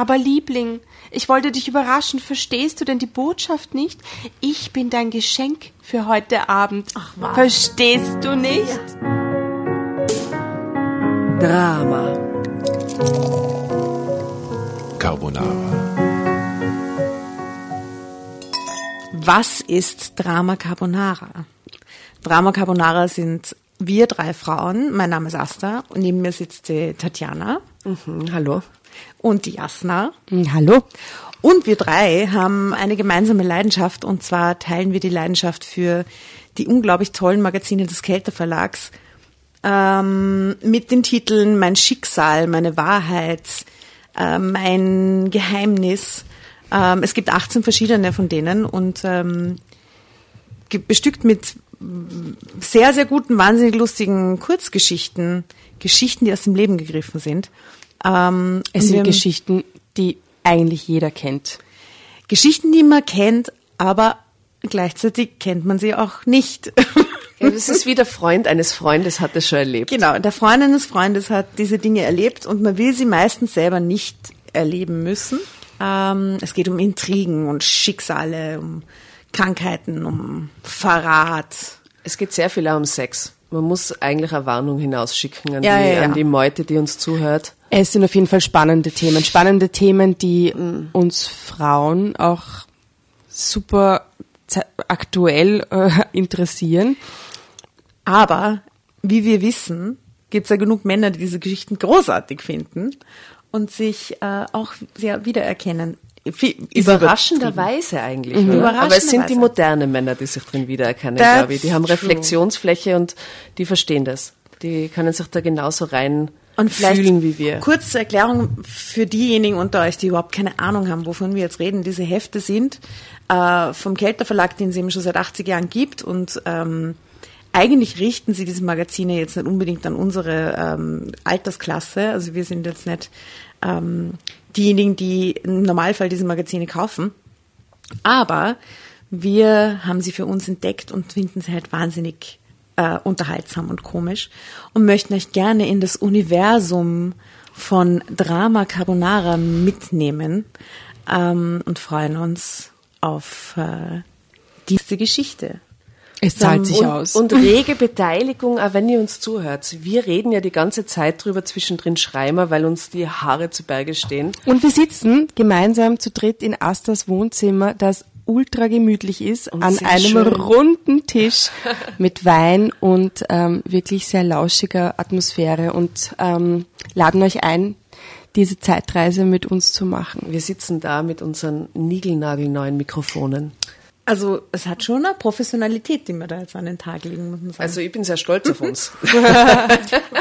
Aber Liebling, ich wollte dich überraschen. Verstehst du denn die Botschaft nicht? Ich bin dein Geschenk für heute Abend. Ach, was? Verstehst du nicht? Drama. Carbonara. Was ist Drama Carbonara? Drama Carbonara sind wir drei Frauen. Mein Name ist Asta und neben mir sitzt die Tatjana. Mhm, hallo. Und die Jasna. Mhm, hallo. Und wir drei haben eine gemeinsame Leidenschaft und zwar teilen wir die Leidenschaft für die unglaublich tollen Magazine des Kelter Verlags ähm, mit den Titeln Mein Schicksal, meine Wahrheit, äh, mein Geheimnis. Ähm, es gibt 18 verschiedene von denen und ähm, bestückt mit sehr, sehr guten, wahnsinnig lustigen Kurzgeschichten, Geschichten, die aus dem Leben gegriffen sind. Ähm, es sind Geschichten, die eigentlich jeder kennt. Geschichten, die man kennt, aber gleichzeitig kennt man sie auch nicht. Das ist wie der Freund eines Freundes hat das schon erlebt. Genau, der Freund eines Freundes hat diese Dinge erlebt und man will sie meistens selber nicht erleben müssen. Ähm, es geht um Intrigen und Schicksale, um Krankheiten, um Verrat. Es geht sehr viel auch um Sex. Man muss eigentlich eine Warnung hinausschicken an, Ja, die, ja, ja. an die Meute, die uns zuhört. Es sind auf jeden Fall spannende Themen. Spannende Themen, die uns Frauen auch super aktuell äh, interessieren. Aber wie wir wissen, gibt es ja genug Männer, die diese Geschichten großartig finden und sich äh, auch sehr wiedererkennen. Überraschenderweise eigentlich. Mhm. Oder? Aber es sind Überraschenderweise. die modernen Männer, die sich drin wiedererkennen, That's glaube ich. Die haben. Reflexionsfläche und die verstehen das. Die können sich da genauso rein Und fühlen wie wir. kurze Erklärung für diejenigen unter euch, die überhaupt keine Ahnung haben, wovon wir jetzt reden. Diese Hefte sind äh, vom Kelter Verlag, den es eben schon seit 80 Jahren gibt und ähm, eigentlich richten sie diese Magazine jetzt nicht unbedingt an unsere ähm, Altersklasse. Also wir sind jetzt nicht ähm, diejenigen, die im Normalfall diese Magazine kaufen. Aber wir haben sie für uns entdeckt und finden sie halt wahnsinnig äh, unterhaltsam und komisch und möchten euch gerne in das Universum von Drama Carbonara mitnehmen ähm, und freuen uns auf äh, diese Geschichte. Es zahlt sich und, aus. Und rege Beteiligung, auch wenn ihr uns zuhört. Wir reden ja die ganze Zeit drüber zwischendrin Schreimer, weil uns die Haare zu Berge stehen. Und wir sitzen gemeinsam zu dritt in Astas Wohnzimmer, das ultra gemütlich ist, Und an einem schön. runden Tisch mit Wein und ähm, wirklich sehr lauschiger Atmosphäre und ähm, laden euch ein, diese Zeitreise mit uns zu machen. Wir sitzen da mit unseren niegelnagelneuen Mikrofonen. Also es hat schon eine Professionalität, die wir da jetzt an den Tag legen, muss man sagen. Also ich bin sehr stolz auf uns.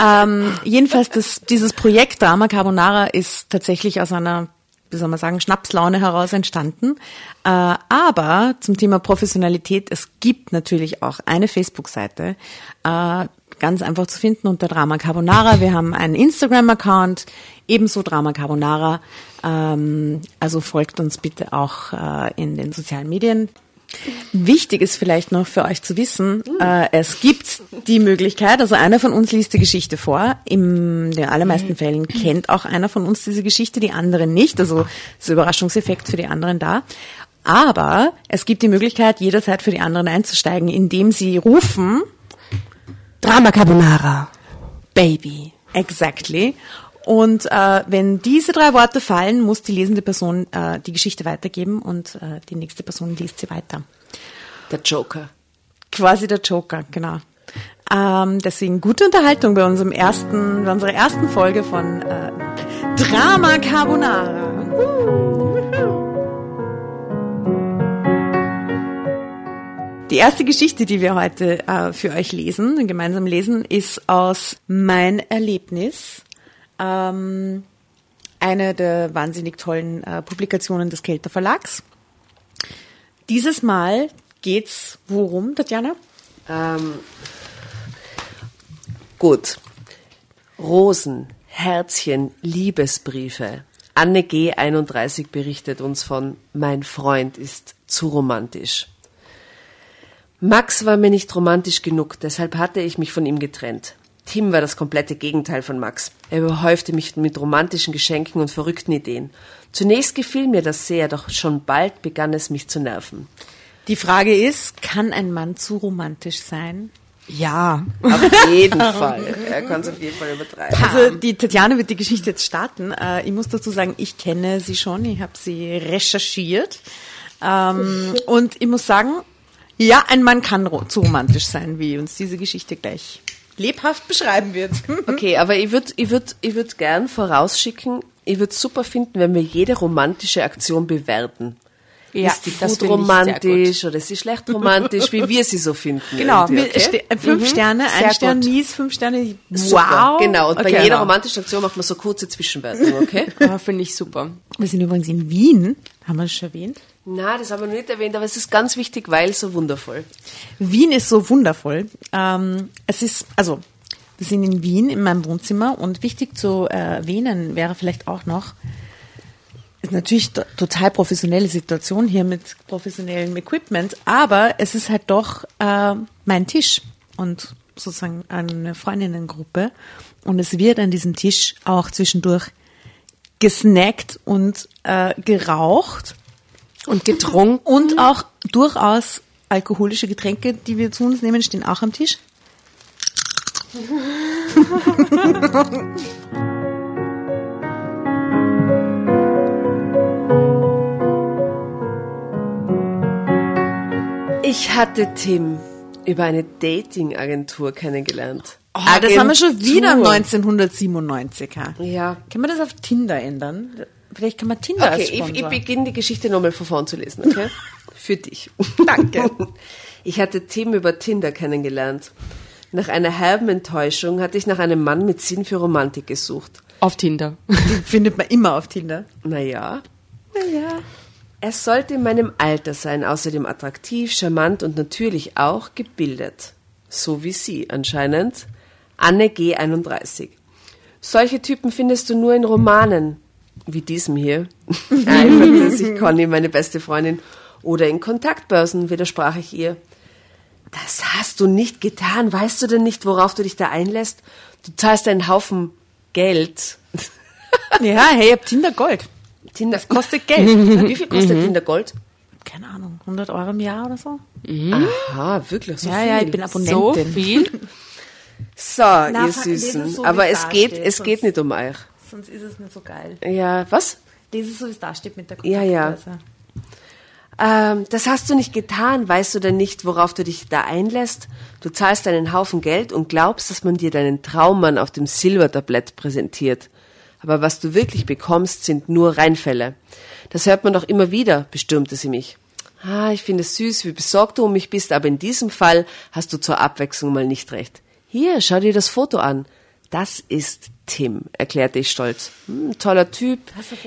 Ähm, jedenfalls, das, dieses Projekt Drama Carbonara ist tatsächlich aus einer, wie soll man sagen, Schnapslaune heraus entstanden. Äh, aber zum Thema Professionalität, es gibt natürlich auch eine Facebook-Seite, äh, ganz einfach zu finden unter Drama Carbonara. Wir haben einen Instagram-Account, ebenso Drama Carbonara. Ähm, also folgt uns bitte auch äh, in den sozialen Medien. Wichtig ist vielleicht noch für euch zu wissen, äh, es gibt die Möglichkeit, also einer von uns liest die Geschichte vor. In den allermeisten Fällen kennt auch einer von uns diese Geschichte, die anderen nicht. Also ist Überraschungseffekt für die anderen da. Aber es gibt die Möglichkeit, jederzeit für die anderen einzusteigen, indem sie rufen, Drama Carbonara, Baby. Exactly. Und äh, wenn diese drei Worte fallen, muss die lesende Person äh, die Geschichte weitergeben und äh, die nächste Person liest sie weiter. Der Joker. Quasi der Joker, genau. Ähm, deswegen gute Unterhaltung bei unserem ersten, bei unserer ersten Folge von äh, Drama Carbonara. Die erste Geschichte, die wir heute äh, für euch lesen, gemeinsam lesen, ist aus Mein Erlebnis. Ähm, eine der wahnsinnig tollen äh, Publikationen des Kelter Verlags. Dieses Mal geht's worum, Tatjana? Ähm, gut. Rosen, Herzchen, Liebesbriefe. Anne G. 31 berichtet uns von Mein Freund ist zu romantisch. Max war mir nicht romantisch genug, deshalb hatte ich mich von ihm getrennt. Tim war das komplette Gegenteil von Max. Er überhäufte mich mit romantischen Geschenken und verrückten Ideen. Zunächst gefiel mir das sehr, doch schon bald begann es mich zu nerven. Die Frage ist, kann ein Mann zu romantisch sein? Ja. Auf jeden Fall. Er kann es auf jeden Fall übertreiben. Also die Tatjana wird die Geschichte jetzt starten. Äh, ich muss dazu sagen, ich kenne sie schon, ich habe sie recherchiert. Ähm, und ich muss sagen, ja, ein Mann kann zu romantisch sein, wie uns diese Geschichte gleich lebhaft beschreiben wird. Okay, aber ich würde ich würd, ich würd gern vorausschicken, ich würde super finden, wenn wir jede romantische Aktion bewerten. Ja, ist die das gut romantisch oder ist sie schlecht romantisch, wie wir sie so finden. Genau, okay? Äh, fünf Sterne, ein Sehr Stern gut. mies, fünf Sterne Super, wow. genau. Und bei Okay, jeder genau. romantischen Aktion macht man so kurze Zwischenwertung, okay? Ja, finde ich super. Wir sind übrigens in Wien, haben wir das schon erwähnt? Na, das haben wir noch nicht erwähnt, aber es ist ganz wichtig, weil so wundervoll. Wien ist so wundervoll. Ähm, es ist, also, wir sind in Wien in meinem Wohnzimmer und wichtig zu erwähnen wäre vielleicht auch noch, ist natürlich to- total professionelle Situation hier mit professionellem Equipment, aber es ist halt doch äh, mein Tisch und sozusagen eine Freundinnengruppe und es wird an diesem Tisch auch zwischendurch gesnackt und äh, geraucht Und getrunken. und auch durchaus alkoholische Getränke, die wir zu uns nehmen, stehen auch am Tisch. Ich hatte Tim über eine Dating-Agentur kennengelernt. Ah, das haben wir schon wieder Agentur. 1997. Ha? Ja. Kann man das auf Tinder ändern? Vielleicht kann man Tinder als Okay, ich, ich beginne die Geschichte nochmal von vorn zu lesen, okay? Für dich. Danke. Ich hatte Tim über Tinder kennengelernt. Nach einer herben Enttäuschung hatte ich nach einem Mann mit Sinn für Romantik gesucht. Auf Tinder. Die findet man immer auf Tinder. Naja, naja. Er sollte in meinem Alter sein, außerdem attraktiv, charmant und natürlich auch gebildet. So wie sie anscheinend. Anne G. 31. Solche Typen findest du nur in Romanen, wie diesem hier. Eiferte sich Conny, meine beste Freundin. Oder in Kontaktbörsen, widersprach ich ihr. Das hast du nicht getan. Weißt du denn nicht, worauf du dich da einlässt? Du zahlst einen Haufen Geld. Ja, hey, ich hab Tinder Gold. Tinder Das kostet Geld. Wie viel kostet Tinder Gold? Keine Ahnung, 100 Euro im Jahr oder so? Aha, wirklich so ja, viel. ja, ich bin So Abonnentin. viel. So, Na, ihr Süßen. so, Aber es geht, steht, es geht nicht um euch. Sonst ist es nicht so geil. Ja, was? Lese es so, wie es da steht mit der Ja, ja. Ähm, das hast du nicht getan. Weißt du denn nicht, worauf du dich da einlässt? Du zahlst einen Haufen Geld und glaubst, dass man dir deinen Traummann auf dem Silbertablett präsentiert. Aber was du wirklich bekommst, sind nur Reinfälle. Das hört man doch immer wieder, bestürmte sie mich. Ah, ich finde es süß, wie besorgt du um mich bist, aber in diesem Fall hast du zur Abwechslung mal nicht recht. Hier, schau dir das Foto an. Das ist Tim, erklärte ich stolz. Hm, toller Typ.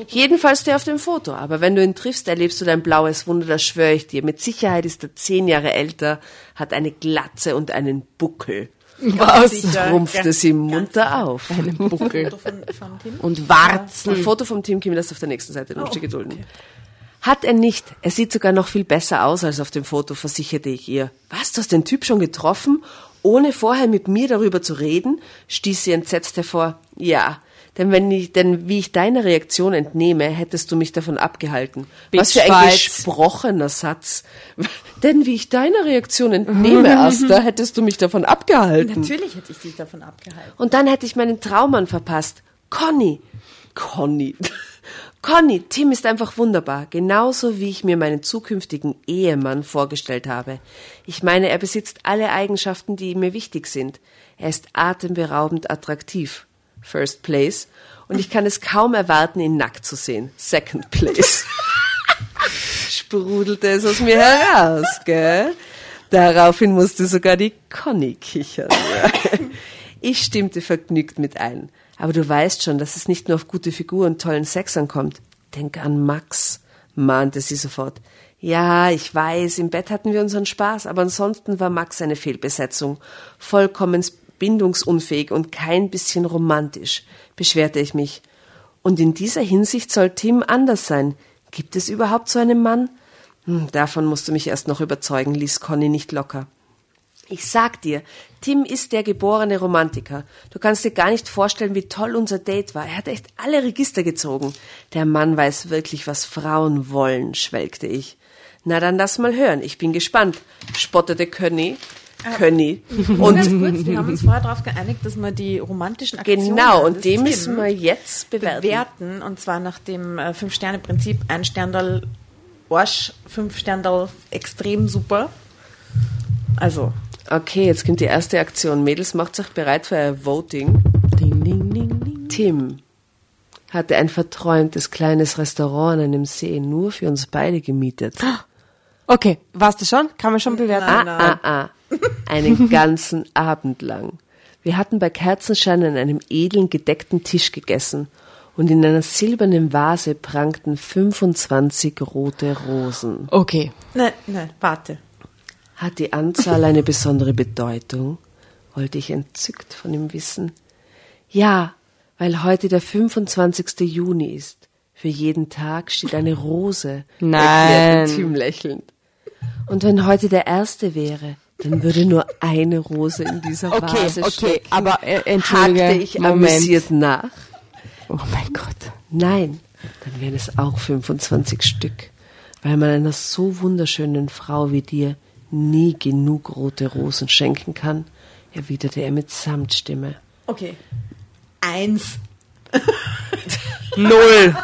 Jedenfalls der auf dem Foto. Aber wenn du ihn triffst, erlebst du dein blaues Wunder, das schwöre ich dir. Mit Sicherheit ist er zehn Jahre älter, hat eine Glatze und einen Buckel. Was? Trumpfte sie munter auf. Einen Buckel. Von, von? Und Warzen. Ein Foto vom Team Kim, das auf der nächsten Seite, du musst dich gedulden. Hat er nicht. Er sieht sogar noch viel besser aus als auf dem Foto, versicherte ich ihr. Was, du hast den Typ schon getroffen? Ohne vorher mit mir darüber zu reden, stieß sie entsetzt hervor. Ja, denn wenn ich, denn wie ich deiner Reaktion entnehme, hättest du mich davon abgehalten. Was für ein Bitchfight. gesprochener Satz. denn wie ich deiner Reaktion entnehme, Asta, hättest du mich davon abgehalten. Natürlich hätte ich dich davon abgehalten. Und dann hätte ich meinen Traummann verpasst. Conny. Conny. Conny, Tim ist einfach wunderbar. Genauso wie ich mir meinen zukünftigen Ehemann vorgestellt habe. Ich meine, er besitzt alle Eigenschaften, die mir wichtig sind. Er ist atemberaubend attraktiv. First place. Und ich kann es kaum erwarten, ihn nackt zu sehen. Second place. Sprudelte es aus mir heraus, gell? Daraufhin musste sogar die Conny kichern. Ich stimmte vergnügt mit ein. Aber du weißt schon, dass es nicht nur auf gute Figur und tollen Sex ankommt. Denk an Max, mahnte sie sofort. Ja, ich weiß, im Bett hatten wir unseren Spaß, aber ansonsten war Max eine Fehlbesetzung. Vollkommen bindungsunfähig und kein bisschen romantisch, beschwerte ich mich. Und in dieser Hinsicht soll Tim anders sein. Gibt es überhaupt so einen Mann? Hm, davon musst du mich erst noch überzeugen, ließ Conny nicht locker. Ich sag dir, Tim ist der geborene Romantiker. Du kannst dir gar nicht vorstellen, wie toll unser Date war. Er hat echt alle Register gezogen. Der Mann weiß wirklich, was Frauen wollen, schwelgte ich. Na dann lass mal hören. Ich bin gespannt, spottete Könny. Könny. Und ganz kurz, wir haben uns vorher darauf geeinigt, dass wir die romantischen Aktionen genau, und die müssen wir jetzt bewerten. bewerten. Und zwar nach dem äh, Fünf-Sterne-Prinzip. Ein Sterndal Arsch, fünf Sterndal extrem super. Also, Okay, jetzt kommt die erste Aktion. Mädels, macht euch bereit für ein Voting. Ding, ding, ding, ding. Tim hatte ein verträumtes kleines Restaurant an einem See nur für uns beide gemietet. Okay, warst du schon? Kann man schon bewerten? Ah, ah, ah. Einen ganzen Abend lang. Wir hatten bei Kerzenschein an einem edlen gedeckten Tisch gegessen und in einer silbernen Vase prangten 25 rote Rosen. Okay. nein, nein, warte. Hat die Anzahl eine besondere Bedeutung? wollte ich entzückt von ihm wissen. Ja, weil heute der 25. Juni ist. Für jeden Tag steht eine Rose, Nein. erklärte Tim lächelnd. Und wenn heute der erste wäre, dann würde nur eine Rose in dieser Okay, Vase okay, stecken. aber äh, entschuldige, Hakte ich Moment. amüsiert nach. Oh mein Gott. Nein, dann wären es auch 25 Stück, weil man einer so wunderschönen Frau wie dir nie genug rote Rosen schenken kann, erwiderte er mit Samtstimme. Okay. Eins. Null.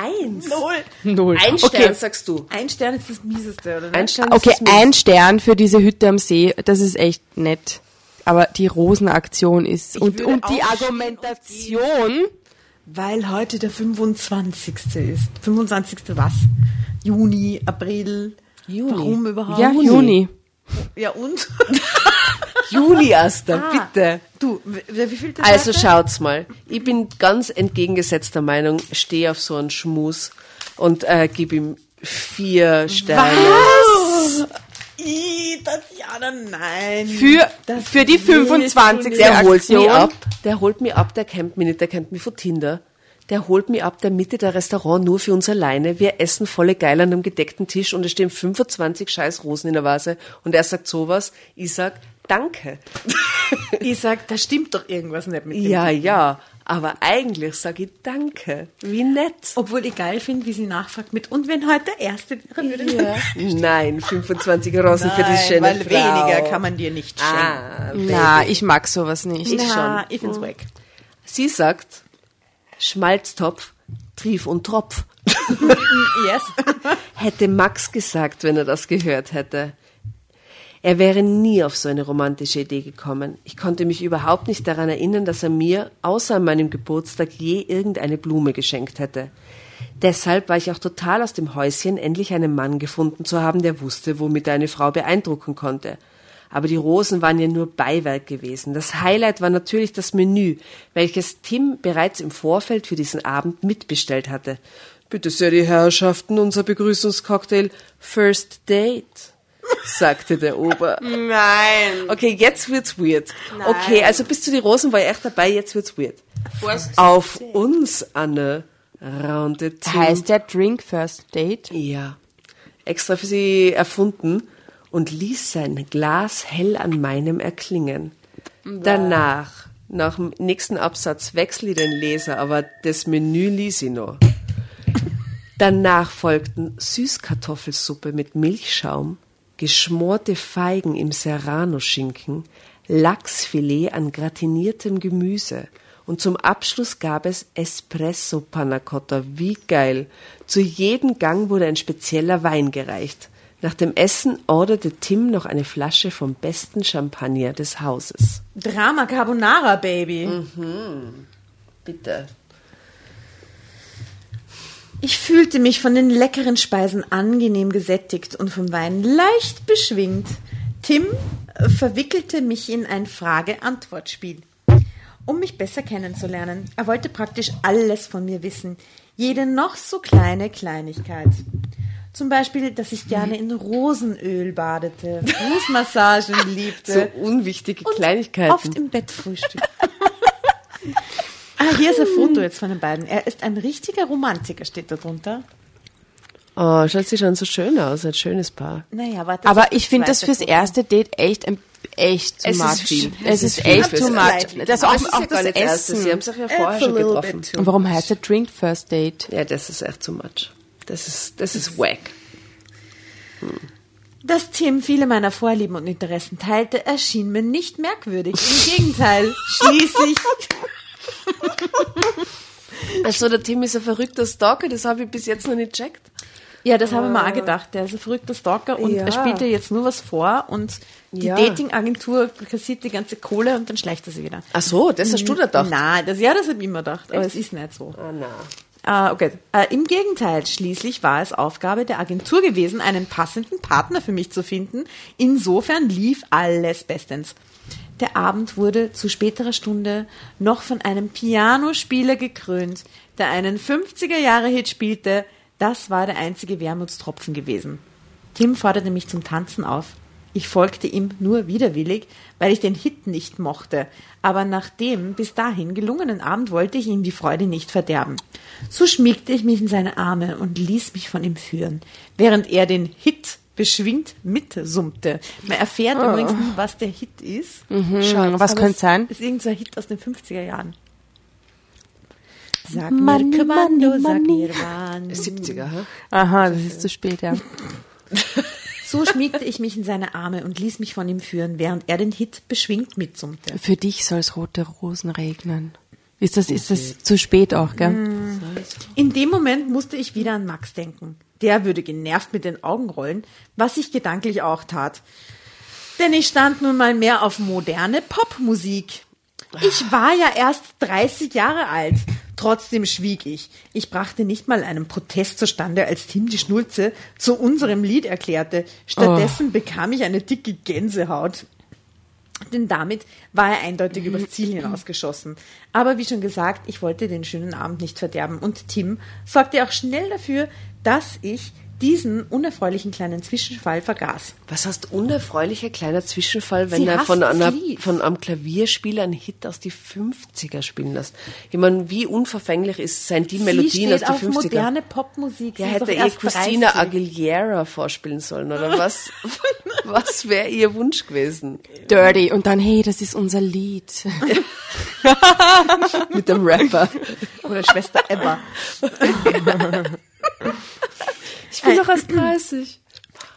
Eins? Null. Null. Ein Stern, okay. sagst du. Ein Stern ist das mieseste, oder? Ein Stern Okay, ist das ein Stern für diese Hütte am See, das ist echt nett. Aber die Rosenaktion ist und, würde und die Argumentation. Weil heute der 25. ist. 25. was? Juni, April. Juni. Warum überhaupt? Ja, Juni. Ja, und? Juli, Asta, bitte. Du, wie, viel Also schaut's mal. Ich bin ganz entgegengesetzter Meinung, stehe auf so einen Schmus und äh, gebe ihm vier Sterne. Was? Ih, Tatjana, nein. Für, Das für die willst du 25. nicht. Der holt mich ab, der holt mich ab, der kennt mich nicht, der kennt mich von Tinder. Der holt mich ab, der Mitte der Restaurant nur für uns alleine. Wir essen volle geil an einem gedeckten Tisch und es stehen 25 scheiß Rosen in der Vase und er sagt sowas. Ich sag, danke. Ich sag, da stimmt doch irgendwas nicht mit dem. Ja, ja, aber eigentlich sage ich danke. Wie nett. Obwohl ich geil finde, wie sie nachfragt mit, und wenn heute der Erste wäre, würde ja. Nein, 25 Rosen für die schöne weil Frau. weniger kann man dir nicht schenken. Ah, Na, ich mag sowas nicht. Ich Na, schon. ich find's wack. Sie sagt, Schmalztopf, Trief und Tropf. Yes. Hätte Max gesagt, wenn er das gehört hätte. Er wäre nie auf so eine romantische Idee gekommen. Ich konnte mich überhaupt nicht daran erinnern, dass er mir, außer an meinem Geburtstag, je irgendeine Blume geschenkt hätte. Deshalb war ich auch total aus dem Häuschen, endlich einen Mann gefunden zu haben, der wusste, womit er eine Frau beeindrucken konnte. Aber die Rosen waren ja nur Beiwerk gewesen. Das Highlight war natürlich das Menü, welches Tim bereits im Vorfeld für diesen Abend mitbestellt hatte. Bitte sehr, die Herrschaften, unser Begrüßungscocktail First Date, sagte der Ober. Nein. Okay, jetzt wird's weird. Okay, also bis zu die Rosen war ich echt dabei, jetzt wird's weird. First Auf uns, Anne, raunte Tim. Heißt der Drink First Date? Ja, extra für sie erfunden und ließ sein Glas hell an meinem erklingen. Danach, nach dem nächsten Absatz, wechsle ich den Leser, aber das Menü ließ ich noch. Danach folgten Süßkartoffelsuppe mit Milchschaum, geschmorte Feigen im Serrano-Schinken, Lachsfilet an gratiniertem Gemüse und zum Abschluss gab es Espresso Panna Cotta. Wie geil! Zu jedem Gang wurde ein spezieller Wein gereicht. Nach dem Essen orderte Tim noch eine Flasche vom besten Champagner des Hauses. Drama Carbonara, Baby. Bitte. Ich fühlte mich von den leckeren Speisen angenehm gesättigt und vom Wein leicht beschwingt. Tim äh, verwickelte mich in ein Frage-Antwort-Spiel, um mich besser kennenzulernen. Er wollte praktisch alles von mir wissen, jede noch so kleine Kleinigkeit. Zum Beispiel, dass ich gerne in Rosenöl badete, Fußmassagen So liebte unwichtige und Kleinigkeiten. oft im Bett frühstück. ah, hier ist ein Foto jetzt von den beiden. Er ist ein richtiger Romantiker, steht da drunter. Oh, schaut sie schon so schön aus, ein schönes Paar. Naja, warte. Aber ich finde das fürs Foto. erste Date echt ein echt ist much. viel. Es, Es ist, echt too much. Das auch, ist auch ja gar das. Essen. Sie haben sich ja vorher schon getroffen. Und warum heißt der Drink First Date? Ja, das ist echt too much. Das ist, das ist wack. Dass Tim viele meiner Vorlieben und Interessen teilte, erschien mir nicht merkwürdig. Im Gegenteil, schließlich Also der Tim ist ein verrückter Stalker, das habe ich bis jetzt noch nicht checkt. Ja, das habe ich mir auch gedacht. Der ist ein verrückter Stalker und Ja. er spielt dir jetzt nur was vor und die Ja. Datingagentur kassiert die ganze Kohle und dann schleicht er sie wieder. Ach so, das hast du da gedacht. Nein, das, ja, das habe ich immer gedacht, aber es ist nicht so. Ah, na. Ah, okay. Äh, Im Gegenteil, schließlich war es Aufgabe der Agentur gewesen, einen passenden Partner für mich zu finden. Insofern lief alles bestens. Der Abend wurde zu späterer Stunde noch von einem Pianospieler gekrönt, der einen 50er-Jahre-Hit spielte. Das war der einzige Wermutstropfen gewesen. Tim forderte mich zum Tanzen auf. Ich folgte ihm nur widerwillig, weil ich den Hit nicht mochte. Aber nach dem bis dahin gelungenen Abend wollte ich ihm die Freude nicht verderben. So schmiegte ich mich in seine Arme und ließ mich von ihm führen, während er den Hit beschwingt mitsummte. Man erfährt übrigens nie, was der Hit ist. Hm, was Aber könnte es sein? Ist irgendein Hit aus den 50er Jahren. Sag Money, mir Kommando, money, sag mir wann. 70er, hä? Aha, das ist zu spät, ja. So schmiegte ich mich in seine Arme und ließ mich von ihm führen, während er den Hit beschwingt mitsummte. Für dich soll es rote Rosen regnen. Ist das, ist das zu spät auch, gell? In dem Moment musste ich wieder an Max denken. Der würde genervt mit den Augen rollen, was ich gedanklich auch tat. Denn ich stand nun mal mehr auf moderne Popmusik. Ich war ja erst 30 Jahre alt. Trotzdem schwieg ich. Ich brachte nicht mal einen Protest zustande, als Tim die Schnulze zu unserem Lied erklärte. Stattdessen bekam ich eine dicke Gänsehaut. Denn damit war er eindeutig übers Ziel hinausgeschossen. Aber wie schon gesagt, ich wollte den schönen Abend nicht verderben. Und Tim sorgte auch schnell dafür, dass ich diesen unerfreulichen kleinen Zwischenfall vergaß. Was heißt unerfreulicher kleiner Zwischenfall, wenn Sie er von, einer, von einem Klavierspieler einen Hit aus die 50er spielen lässt? Ich meine, wie unverfänglich ist, sind die Melodien Sie aus steht die auf 50er? moderne Popmusik. Ja, hätte ihr erst Christina 30. Aguilera vorspielen sollen, oder was? was wäre ihr Wunsch gewesen? Dirty. Und dann, hey, das ist unser Lied. Mit dem Rapper. Oder Schwester Ebba. Ich bin doch erst 30.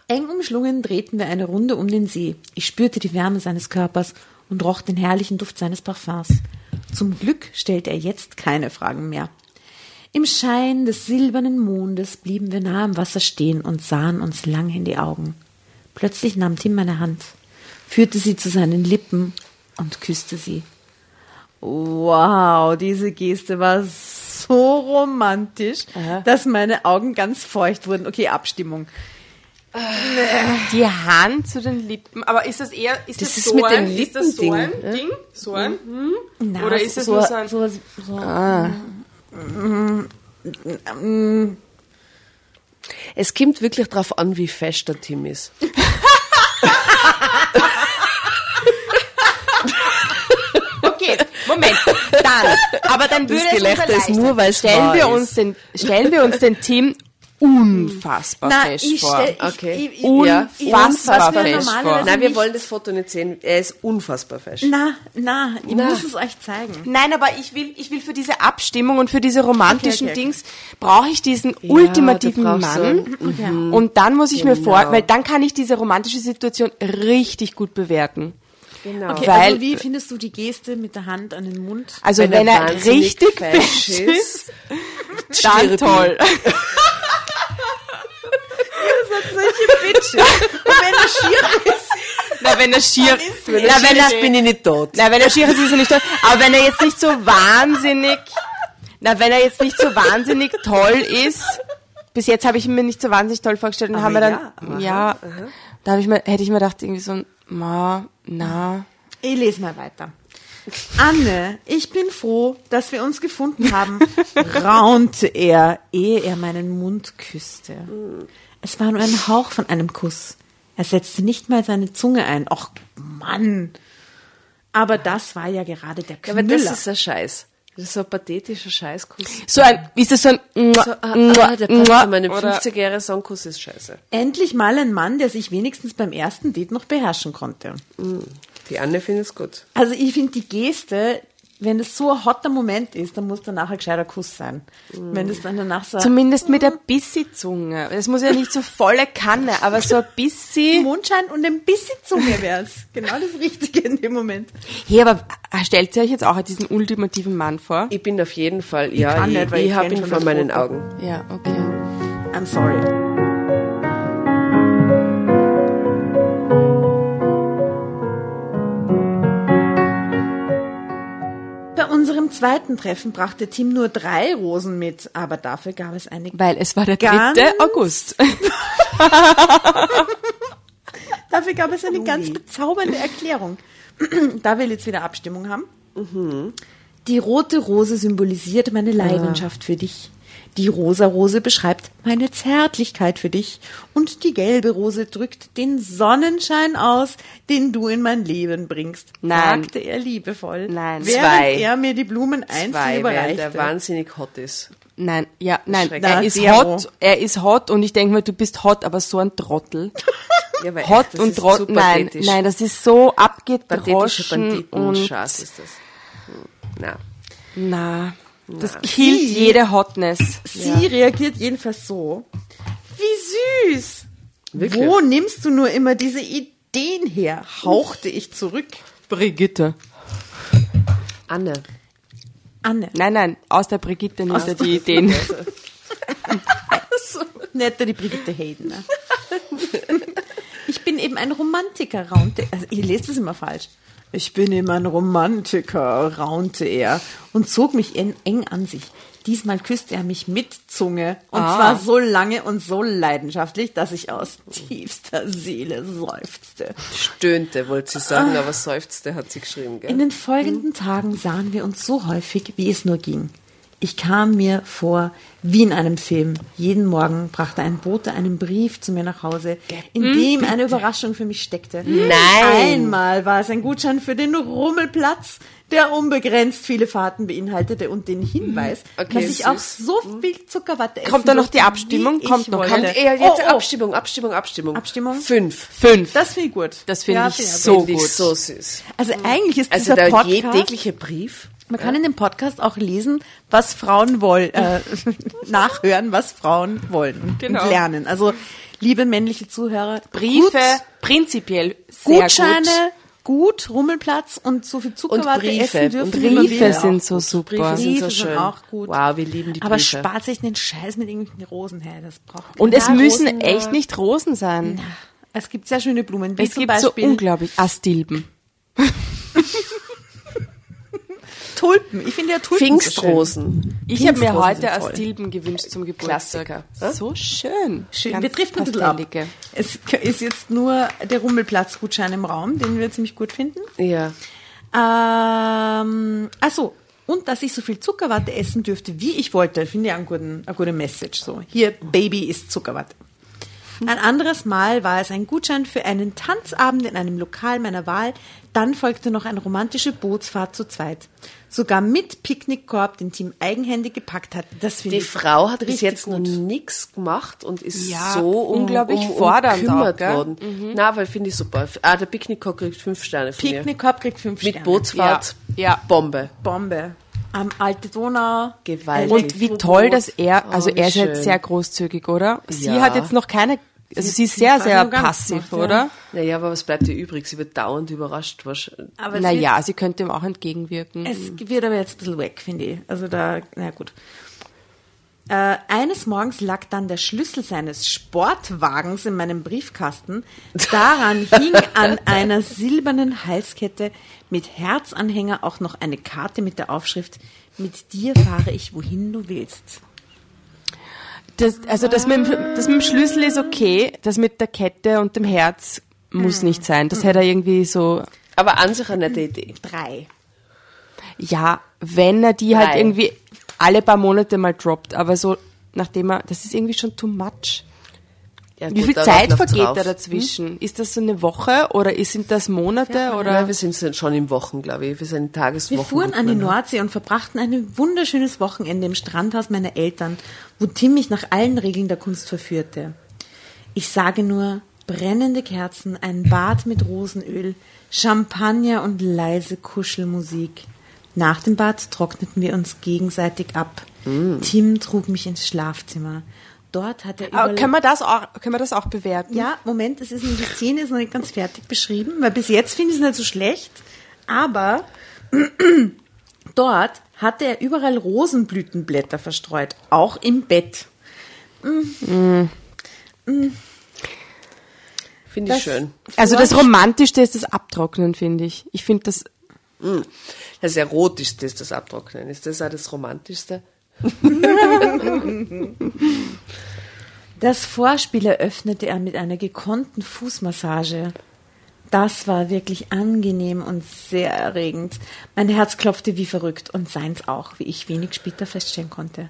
Eng umschlungen drehten wir eine Runde um den See. Ich spürte die Wärme seines Körpers und roch den herrlichen Duft seines Parfums. Zum Glück stellte er jetzt keine Fragen mehr. Im Schein des silbernen Mondes blieben wir nah am Wasser stehen und sahen uns lang in die Augen. Plötzlich nahm Tim meine Hand, führte sie zu seinen Lippen und küsste sie. Wow, diese Geste war so romantisch, dass meine Augen ganz feucht wurden. Okay, Abstimmung. Die Hand zu den Lippen. Aber ist das eher, ist Das das, ist so mit ein, ist das so ein Lippending, Ding? So ein? Hm? Na, Oder ist das so, nur so ein- so, so, Es kommt wirklich drauf an, wie fest der Tim ist. Okay, Moment. Dann, aber dann würde es uns Gelächter ist erleichtern. nur, weil's stellen wir ist. uns den, stellen wir uns den Tim unfassbar Na, fest ich vor. stell, ich, Okay. ich, ich, Ja, Unfassbar fest normalerweise vor. Nein, wir wollen das Foto nicht sehen. Er ist unfassbar fest. Na, na, ich Na. muss es euch zeigen. Nein, aber ich will, ich will für diese Abstimmung und für diese romantischen Okay, okay, Dings brauche ich diesen ultimativen du brauchst Mann. so- Mhm. Und dann muss ich mir vor, Genau. weil dann kann ich diese romantische Situation richtig gut bewerten. Genau. Okay, Weil- also wie findest du die Geste mit der Hand an den Mund? Also wenn, Wenn er er richtig fesch ist, ist, dann toll. Bitche. Und wenn er schier ist, Na, wenn er schier, Wenn na, er wenn ist, er, bin ich nicht tot. na, wenn er schier ist, ist er nicht toll. Aber wenn er jetzt nicht so wahnsinnig, na, wenn er jetzt nicht so wahnsinnig toll ist, bis jetzt habe ich ihn mir nicht so wahnsinnig toll vorgestellt und Aber haben wir dann, ja, ja, da habe ich mir, hätte ich mir gedacht, irgendwie so, ma, na, ich lese mal weiter. Anne, ich bin froh, dass wir uns gefunden haben, raunte er, ehe er meinen Mund küsste. Es war nur ein Hauch von einem Kuss. Er setzte nicht mal seine Zunge ein. Och, Mann. Aber das war ja gerade der Ja, aber Knüller. das ist ein Scheiß. Das ist so ein pathetischer Scheißkuss. So ein, ist das so ein, So, ah, ah, der passt zu meinem oder- 50 Jahre Songkuss ist scheiße. Endlich mal ein Mann, der sich wenigstens beim ersten Date noch beherrschen konnte. Die Anne findet es gut. Also ich finde die Geste, wenn das so ein hotter Moment ist, dann muss danach ein gescheiter Kuss sein. Wenn das dann danach so Zumindest mit ein bisschen Zunge. Es muss ja nicht so volle Kanne, aber so ein bisschen. Mondschein und ein bisschen Zunge wär's. Genau das Richtige in dem Moment. Hey, aber stellt ihr euch jetzt auch diesen ultimativen Mann vor? Ich bin auf jeden Fall, ja, kann ich, nicht, weil ich, ich habe ihn vor meinen. Augen. Ja, okay. I'm sorry. Zweiten Treffen brachte Tim nur drei Rosen mit, aber dafür gab es eine. Weil es war der Ganz- 3. August. Dafür gab es eine ganz bezaubernde Erklärung. da wir jetzt wieder Abstimmung haben. Die rote Rose symbolisiert meine Leidenschaft für dich. Die rosa Rose beschreibt meine Zärtlichkeit für dich. Und die gelbe Rose drückt den Sonnenschein aus, den du in mein Leben bringst, Nein. sagte er liebevoll, Nein. während Zwei. er mir die Blumen einzeln Zwei, überreichte. der wahnsinnig hot ist. Nein, ja, nein, er Na, ist zero. hot, er ist hot und ich denke mir, du bist hot, aber so ein Trottel. Ja, Hot und Trottel, nein, pathetisch. nein, das ist so Pathetische abgedroschen Banditen, und Schatz ist das. Na. na, das killt jede Hotness. Sie reagiert jedenfalls so. Wie süß! Wirklich? Wo nimmst du nur immer diese Ideen her? hauchte ich zurück. Brigitte. Anne. Anne. Nein, nein, aus der Brigitte nimmt er die Ideen. Netter die Brigitte Hayden. Ne? Eben ein Romantiker, raunte also Ihr lest es immer falsch. Ich bin eben ein Romantiker, raunte er und zog mich en- eng an sich. Diesmal küsste er mich mit Zunge und Ah. zwar so lange und so leidenschaftlich, dass ich aus tiefster Seele seufzte. Stöhnte, wollte sie sagen, aber seufzte, hat sie geschrieben, gell? In den folgenden Tagen sahen wir uns so häufig, wie es nur ging. Ich kam mir vor wie in einem Film. Jeden Morgen brachte ein Bote einen Brief zu mir nach Hause, in dem eine Überraschung für mich steckte. Nein. Einmal war es ein Gutschein für den Rummelplatz, der unbegrenzt viele Fahrten beinhaltete und den Hinweis, Okay, dass ich auch so viel Zuckerwatte essen Kommt da noch die Abstimmung? Kommt ich noch, kommt Ja, jetzt Oh, oh. Abstimmung, Abstimmung, Abstimmung. Abstimmung? Fünf. Fünf. Das finde ich gut. Das finde Ja, ich finde so Finde ich gut. so süß. Also eigentlich ist Also dieser der je Podcast... tägliche Brief. Man kann in dem Podcast auch lesen, was Frauen wollen, äh, nachhören, was Frauen wollen und, Genau. und lernen. Also, liebe männliche Zuhörer, Briefe, gut, prinzipiell sehr Gutscheine, gut. gut. Rummelplatz und so viel Zuckerwatte Briefe. essen dürfen. Und Briefe sind so gut. super. Briefe sind so sind schön. auch gut. Wow, wir lieben die Briefe. Aber spart sich den Scheiß mit irgendwelchen Rosen her, das braucht Und es müssen Rosen, echt nicht Rosen sein. Es gibt sehr schöne Blumen, wie Es gibt so Beispiel unglaublich Astilben. Tulpen. Ich finde ja Tulpen so. Pfingstrosen. Ich habe mir heute. Astilben gewünscht zum Geburtstag. Klassiker. So schön. Schön. Ganz wir driften ein bisschen ab. Es ist jetzt nur der Rummelplatz-Gutschein im Raum, den wir ziemlich gut finden. Ja. Ähm, ach so. Und dass ich so viel Zuckerwatte essen dürfte, wie ich wollte, finde ich einen guten, eine gute Message. So, hier, Baby ist Zuckerwatte. Ein anderes Mal war es ein Gutschein für einen Tanzabend in einem Lokal meiner Wahl. Dann folgte noch eine romantische Bootsfahrt zu zweit. Sogar mit Picknickkorb, den Team eigenhändig gepackt hat. Das finde Die ich Frau hat bis jetzt gut. noch nichts gemacht und ist Ja, so um, unglaublich um, fordernd umkümmert auch, worden. Na, weil finde ich super. Ah, der Picknickkorb kriegt fünf Sterne von mir. Picknickkorb kriegt fünf Mit Sterne. Bootsfahrt. Ja, ja. Bombe. Bombe. Am Alte Donau. Gewaltig. Und wie toll, dass er, also Oh, er ist jetzt schön. sehr großzügig, oder? Sie Ja. hat jetzt noch keine, also sie ist sehr, sehr passiv, gemacht, ja. oder? Naja, aber was bleibt ihr übrig? Sie wird dauernd überrascht. wahrscheinlich. Aber Naja, sie könnte ihm auch entgegenwirken. Es wird aber jetzt ein bisschen weg, finde ich. Also da, na gut. Äh, eines Morgens lag dann der Schlüssel seines Sportwagens in meinem Briefkasten. Daran hing an einer silbernen Halskette mit Herzanhänger auch noch eine Karte mit der Aufschrift Mit dir fahre ich, wohin du willst. Das, also das mit, dem, das mit dem Schlüssel ist okay, das mit der Kette und dem Herz muss Hm. nicht sein. Das hätte er irgendwie so, Aber an sich eine nette Idee. Drei. ja, wenn er die halt Drei. irgendwie alle paar Monate mal droppt, aber so nachdem er, das ist irgendwie schon too much. Ja, Wie gut, viel Zeit vergeht drauf. da dazwischen? Ist das so eine Woche oder ist- sind das Monate Ja, oder? wir sind schon in Wochen, glaube ich. Wir sind in Tageswochen. Wir fuhren an die Nordsee und verbrachten ein wunderschönes Wochenende im Strandhaus meiner Eltern, wo Tim mich nach allen Regeln der Kunst verführte. Ich sage nur brennende Kerzen, ein Bad mit Rosenöl, Champagner und leise Kuschelmusik. Nach dem Bad trockneten wir uns gegenseitig ab. Tim trug mich ins Schlafzimmer. Dort hat er Aber überall- können wir das auch, können wir das auch bewerten? ja, Moment, es ist die Szene ist noch nicht ganz fertig beschrieben, weil bis jetzt finde ich es nicht so schlecht. Aber dort hatte er überall Rosenblütenblätter verstreut, auch im Bett. Finde ich Das- schön. Also das Romantischste ist das Abtrocknen, finde ich. Ich finde das, Das Erotischste ist das Abtrocknen. Ist das auch das Romantischste? Das Vorspiel eröffnete er mit einer gekonnten Fußmassage. Das war wirklich angenehm und sehr erregend. Mein Herz klopfte wie verrückt und seins auch, wie ich wenig später feststellen konnte.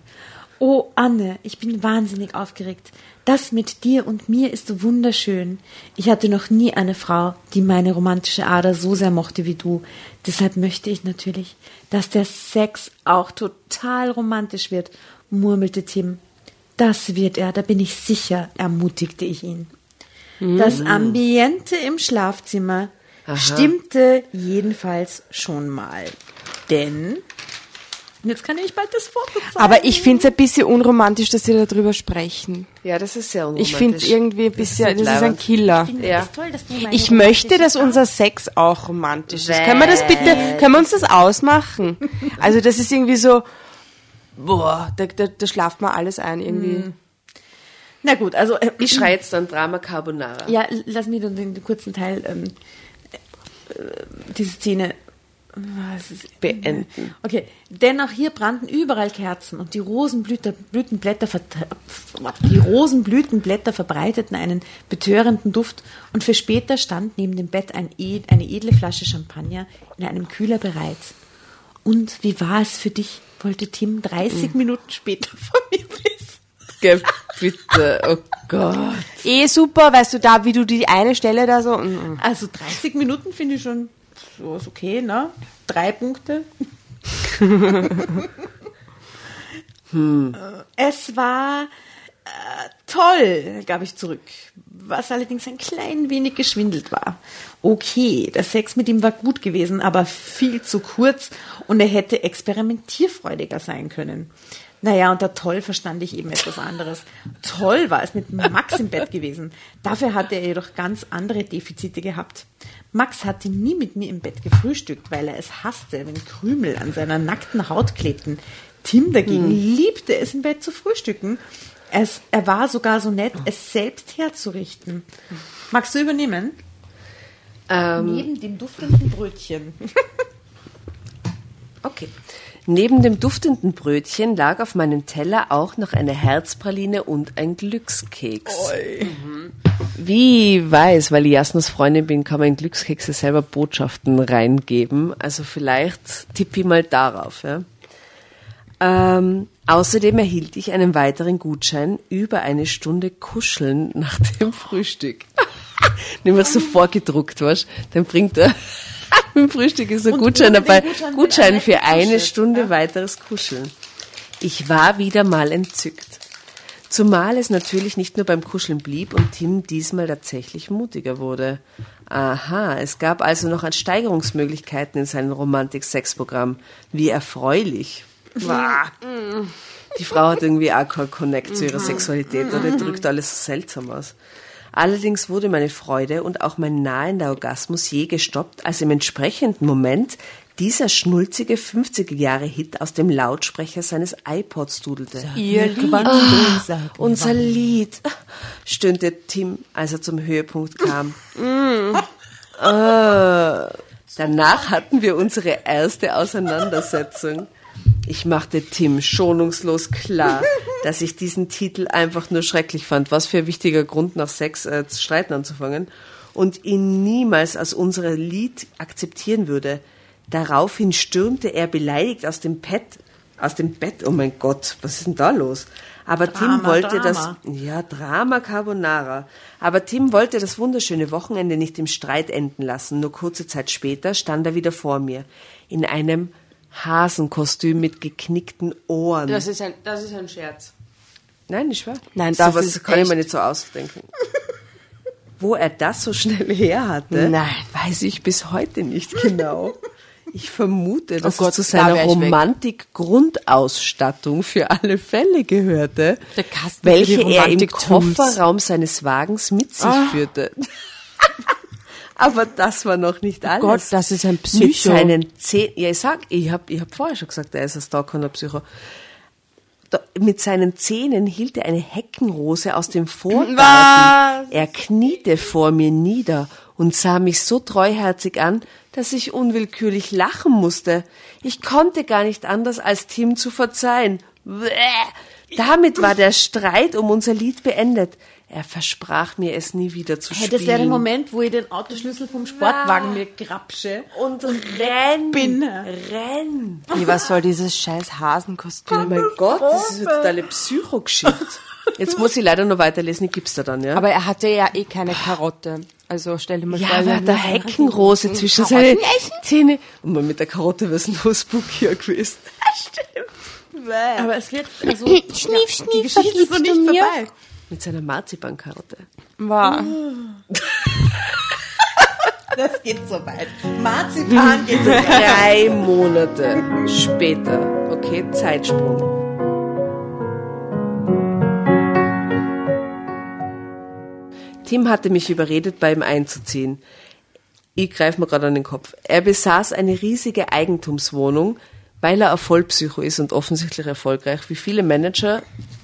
Oh, Anne, ich bin wahnsinnig aufgeregt. Das mit dir und mir ist so wunderschön. Ich hatte noch nie eine Frau, die meine romantische Ader so sehr mochte wie du. Deshalb möchte ich natürlich, dass der Sex auch total romantisch wird, murmelte Tim. Das wird er, da bin ich sicher, ermutigte ich ihn. Das Ambiente im Schlafzimmer stimmte jedenfalls schon mal. Denn, jetzt kann ich bald das Foto zeigen. aber ich finde es ein bisschen unromantisch, dass sie darüber sprechen. Ja, das ist sehr unromantisch. Ich finde es irgendwie ein bisschen, das nicht ist ein. Killer. Ich finde Ja. das toll, dass du meine Ich möchte, dass unser Sex auch romantisch ist. Können wir das bitte, können wir uns das ausmachen? Also das ist irgendwie so, boah, da, da, da schlaft man alles ein irgendwie. Na gut, also äh, Ich schreie jetzt dann Drama Carbonara. Ja, lass mir dann den kurzen Teil, ähm, äh, diese Szene ist, Beenden. Okay, denn auch hier brannten überall Kerzen und die Rosenblüter, Blütenblätter, vert- die Rosenblütenblätter verbreiteten einen betörenden Duft und für später stand neben dem Bett ein, ed- eine edle Flasche Champagner in einem Kühler bereit. Und wie war es für dich, wollte Tim 30 Minuten später von mir wissen. Geh, bitte, oh Gott. Eh super, weißt du, da, wie du die eine Stelle da so, mm, mm. Also 30 Minuten finde ich schon so ist okay, ne? Drei Punkte. Es war äh, toll, gab ich zurück, was allerdings ein klein wenig geschwindelt war. Okay, der Sex mit ihm war gut gewesen, aber viel zu kurz und er hätte experimentierfreudiger sein können. Naja, unter toll verstand ich eben etwas anderes. Toll war es mit Max im Bett gewesen. Dafür hatte er jedoch ganz andere Defizite gehabt. Max hatte nie mit mir im Bett gefrühstückt, weil er es hasste, wenn Krümel an seiner nackten Haut klebten. Tim dagegen liebte es, im Bett zu frühstücken. Es, er war sogar so nett, es selbst herzurichten. Magst du übernehmen? Ähm, Neben dem duftenden Brötchen. okay. Neben dem duftenden Brötchen lag auf meinem Teller auch noch eine Herzpraline und ein Glückskeks. Mhm. Wie ich weiß, weil ich Jasnas Freundin bin, kann man in Glückskekse selber Botschaften reingeben. Also vielleicht tippe ich mal darauf. Ja. Ähm, außerdem erhielt ich einen weiteren Gutschein über eine Stunde Kuscheln nach dem Frühstück. Nämlich so vorgedruckt, weißt Dann bringt er im Frühstück ist ein Und Gutschein dabei. Gutschein Gutschein für eine gekuschelt, Stunde ja. weiteres Kuscheln. Ich war wieder mal entzückt. Zumal es natürlich nicht nur beim Kuscheln blieb und Tim diesmal tatsächlich mutiger wurde. Aha, es gab also noch an Steigerungsmöglichkeiten in seinem Romantik-Sex-Programm. Wie erfreulich. Wah. Die Frau hat irgendwie auch keinen Connect zu ihrer Sexualität oder drückt alles seltsam aus. Allerdings wurde meine Freude und auch mein nahender Orgasmus je gestoppt, als im entsprechenden Moment dieser schnulzige 50er-Jahre-Hit aus dem Lautsprecher seines iPods dudelte. Ihr Lied. Unser Lied, stöhnte Tim, als er zum Höhepunkt kam. Äh, danach hatten wir unsere erste Auseinandersetzung. Ich machte Tim schonungslos klar, dass ich diesen Titel einfach nur schrecklich fand. Was für ein wichtiger Grund, nach Sex äh, zu streiten anzufangen. Und ihn niemals als unser Lied akzeptieren würde. Daraufhin stürmte er beleidigt aus dem Bett, aus dem Bett, oh mein Gott, was ist denn da los? Aber Drama, Tim wollte Drama. das, ja, Drama Carbonara. Aber Tim wollte das wunderschöne Wochenende nicht im Streit enden lassen. Nur kurze Zeit später stand er wieder vor mir. In einem Hasenkostüm mit geknickten Ohren. Das ist ein, das ist ein Scherz. Nein, nicht wahr? Nein, das Sowas ist kann ich echt- mir nicht so ausdenken. Wo er das so schnell her hatte, Nein. weiß ich bis heute nicht genau. Ich vermute, dass Oh Gott, es zu seiner ich. Romantik-Grundausstattung für alle Fälle gehörte, Der Kasten für welche er im. Kofferraum seines Wagens mit sich Ah. führte. Aber das war noch nicht alles. Oh Gott, das ist ein Mit Psycho. seinen Zähnen, ja, ich sag, ich hab, ich hab vorher schon gesagt, er ist ein Stalker Psycho. Da, mit seinen Zähnen hielt er eine Heckenrose aus dem Vorgarten. Was? Er kniete vor mir nieder und sah mich so treuherzig an, dass ich unwillkürlich lachen musste. Ich konnte gar nicht anders, als Tim zu verzeihen. Bäh. Damit war der Streit um unser Lied beendet. Er versprach mir, es nie wieder zu Hey, spielen. das wäre der Moment, wo ich den Autoschlüssel vom Sportwagen mir grapsche. Und renn, bin. renn. Nee, was soll dieses scheiß Oh Hasenkostüm? mein Gott, das ist eine totale Psychogeschichte. Jetzt muss ich leider noch weiterlesen, ich gib's dir dann, ja? Aber er hatte ja eh keine Karotte. Also stell dir mal ja, vor. aber er hat der Heckenrose zwischen seine Zähne. Und man mit der Karotte wäre es nur spookier gewesen. Stimmt. Aber es wird, also, Schnief, die schnief, Geschichte ist noch nicht mir? vorbei. Mit seiner Marzipankarotte. War. Das geht so weit. Marzipan geht so weit. Drei Monate später. Okay, Zeitsprung. Tim hatte mich überredet, bei ihm einzuziehen. Ich greife mir gerade an den Kopf. Er besaß eine riesige Eigentumswohnung, weil er ein Vollpsycho ist und offensichtlich erfolgreich. Wie viele Manager,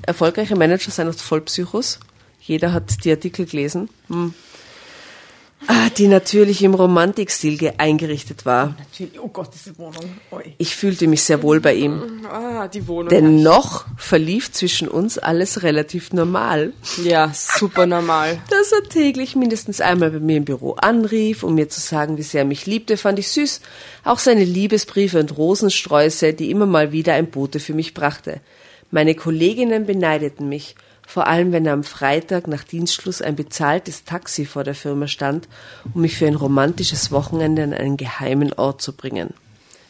erfolgreiche Manager sind oft Vollpsychos. Jeder hat die Artikel gelesen. Hm. Ah, die natürlich im Romantikstil ge- eingerichtet war. Natürlich, oh Gott, diese Wohnung. Oi. Ich fühlte mich sehr wohl bei ihm. Ah, die Wohnung. Denn noch verlief zwischen uns alles relativ normal. ja, super normal. Dass er täglich mindestens einmal bei mir im Büro anrief, um mir zu sagen, wie sehr er mich liebte, fand ich süß. Auch seine Liebesbriefe und Rosensträuße, die immer mal wieder ein Bote für mich brachte. Meine Kolleginnen beneideten mich, vor allem wenn am Freitag nach Dienstschluss ein bezahltes Taxi vor der Firma stand, um mich für ein romantisches Wochenende an einen geheimen Ort zu bringen.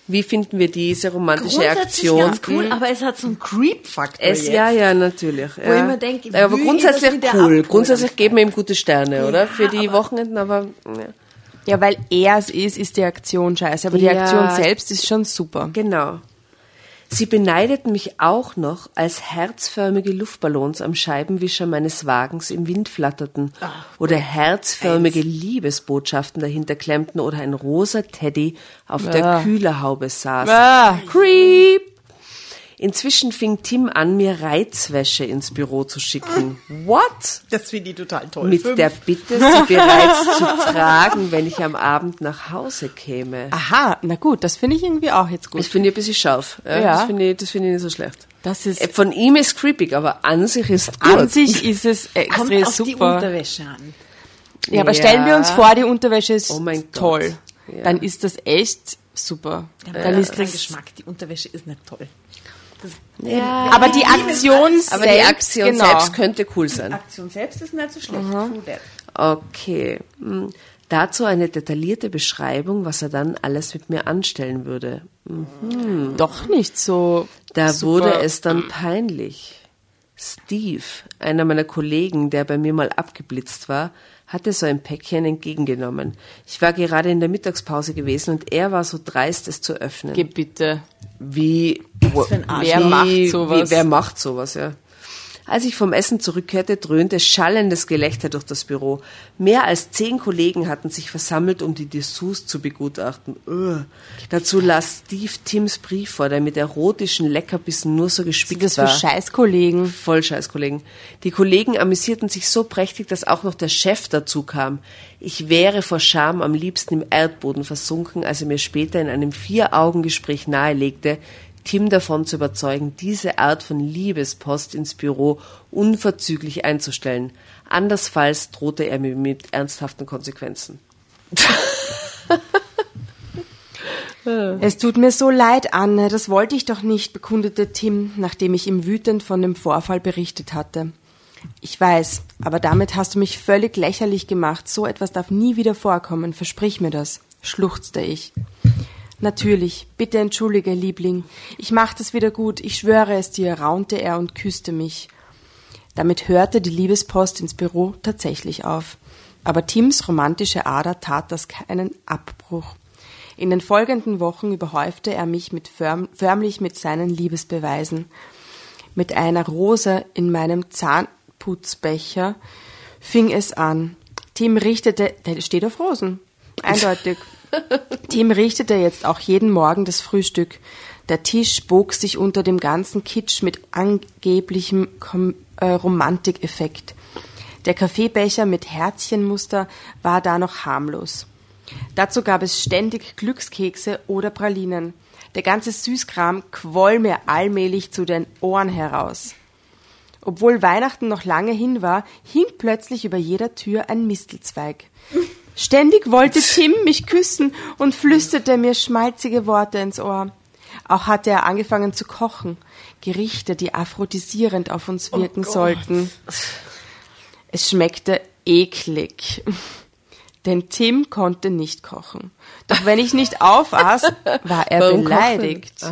Wie finden wir diese romantische Grundsätzlich Aktion? ganz cool, aber es hat so einen Creep-Faktor Es, jetzt. ja, ja, natürlich. Wo ja. ich mir denke, ja, aber will ich grundsätzlich cool. abholen Grundsätzlich geben wir ihm gute Sterne, oder? Für die aber- Wochenenden, aber ja. Ja, weil er es ist, ist die Aktion scheiße. Aber die Ja. Aktion selbst ist schon super. genau. Sie beneideten mich auch noch, als herzförmige Luftballons am Scheibenwischer meines Wagens im Wind flatterten oder herzförmige Liebesbotschaften dahinter klemmten oder ein rosa Teddy auf der Kühlerhaube saß. Ah. Creep! Inzwischen fing Tim an, mir Reizwäsche ins Büro zu schicken. What? Das finde ich total toll. Mit der Bitte, sie bereits zu tragen, wenn ich am Abend nach Hause käme. Aha, na gut, das finde ich irgendwie auch jetzt gut. Das finde ich ein bisschen scharf. Ja, Ja. Das finde ich, das finde ich nicht so schlecht. Das ist, Äh, Von ihm ist creepy, aber an sich ist an gut. sich ist es Kommt extrem auf die super. Unterwäsche an. Ja, aber Ja. stellen wir uns vor, die Unterwäsche ist Oh mein Gott. toll. Ja. Dann ist das echt super. Ja, Dann ist kein das, Geschmack. Die Unterwäsche ist nicht toll. Ja. aber die Aktion Aber selbst, die Aktion genau. selbst könnte cool sein. Aktion selbst ist nicht so schlecht. Mhm. Okay. Hm. Dazu eine detaillierte Beschreibung, was er dann alles mit mir anstellen würde. doch nicht so. Da super. wurde es dann peinlich. Steve, einer meiner Kollegen, der bei mir mal abgeblitzt war, hatte so ein Päckchen entgegengenommen. Ich war gerade in der Mittagspause gewesen und er war so dreist, es zu öffnen. Geh bitte. Wie. Wer macht sowas? Wie, wer macht sowas, ja? Als ich vom Essen zurückkehrte, dröhnte schallendes Gelächter durch das Büro. Mehr als zehn Kollegen hatten sich versammelt, um die Dessous zu begutachten. Ugh. Dazu las Steve Tims Brief vor, der mit erotischen Leckerbissen nur so gespickt Das für war. Scheißkollegen. Voll scheiß Kollegen. Die Kollegen amüsierten sich so prächtig, dass auch noch der Chef dazu kam. Ich wäre vor Scham am liebsten im Erdboden versunken, als er mir später in einem Vier-Augen-Gespräch nahelegte, Tim davon zu überzeugen, diese Art von Liebespost ins Büro unverzüglich einzustellen. Andersfalls drohte er mir mit ernsthaften Konsequenzen. Es tut mir so leid, Anne, das wollte ich doch nicht, bekundete Tim, nachdem ich ihm wütend von dem Vorfall berichtet hatte. Ich weiß, aber damit hast du mich völlig lächerlich gemacht. So etwas darf nie wieder vorkommen. Versprich mir das, schluchzte ich. Natürlich, bitte entschuldige, Liebling. Ich mach das wieder gut, ich schwöre es dir, raunte er und küsste mich. Damit hörte die Liebespost ins Büro tatsächlich auf. Aber Tims romantische Ader tat das keinen Abbruch. In den folgenden Wochen überhäufte er mich mit förm förmlich mit seinen Liebesbeweisen. Mit einer Rose in meinem Zahnputzbecher fing es an. Tim richtete, der steht auf Rosen, eindeutig. Tim richtete jetzt auch jeden Morgen das Frühstück. Der Tisch bog sich unter dem ganzen Kitsch mit angeblichem Kom äh, Romantikeffekt. Der Kaffeebecher mit Herzchenmuster war da noch harmlos. Dazu gab es ständig Glückskekse oder Pralinen. Der ganze Süßkram quoll mir allmählich zu den Ohren heraus. Obwohl Weihnachten noch lange hin war, hing plötzlich über jeder Tür ein Mistelzweig. Ständig wollte Tim mich küssen und flüsterte mir schmalzige Worte ins Ohr. Auch hatte er angefangen zu kochen, Gerichte, die aphrodisierend auf uns wirken oh sollten. Es schmeckte eklig. Denn Tim konnte nicht kochen. Doch wenn ich nicht aufaß, war er Warum beleidigt.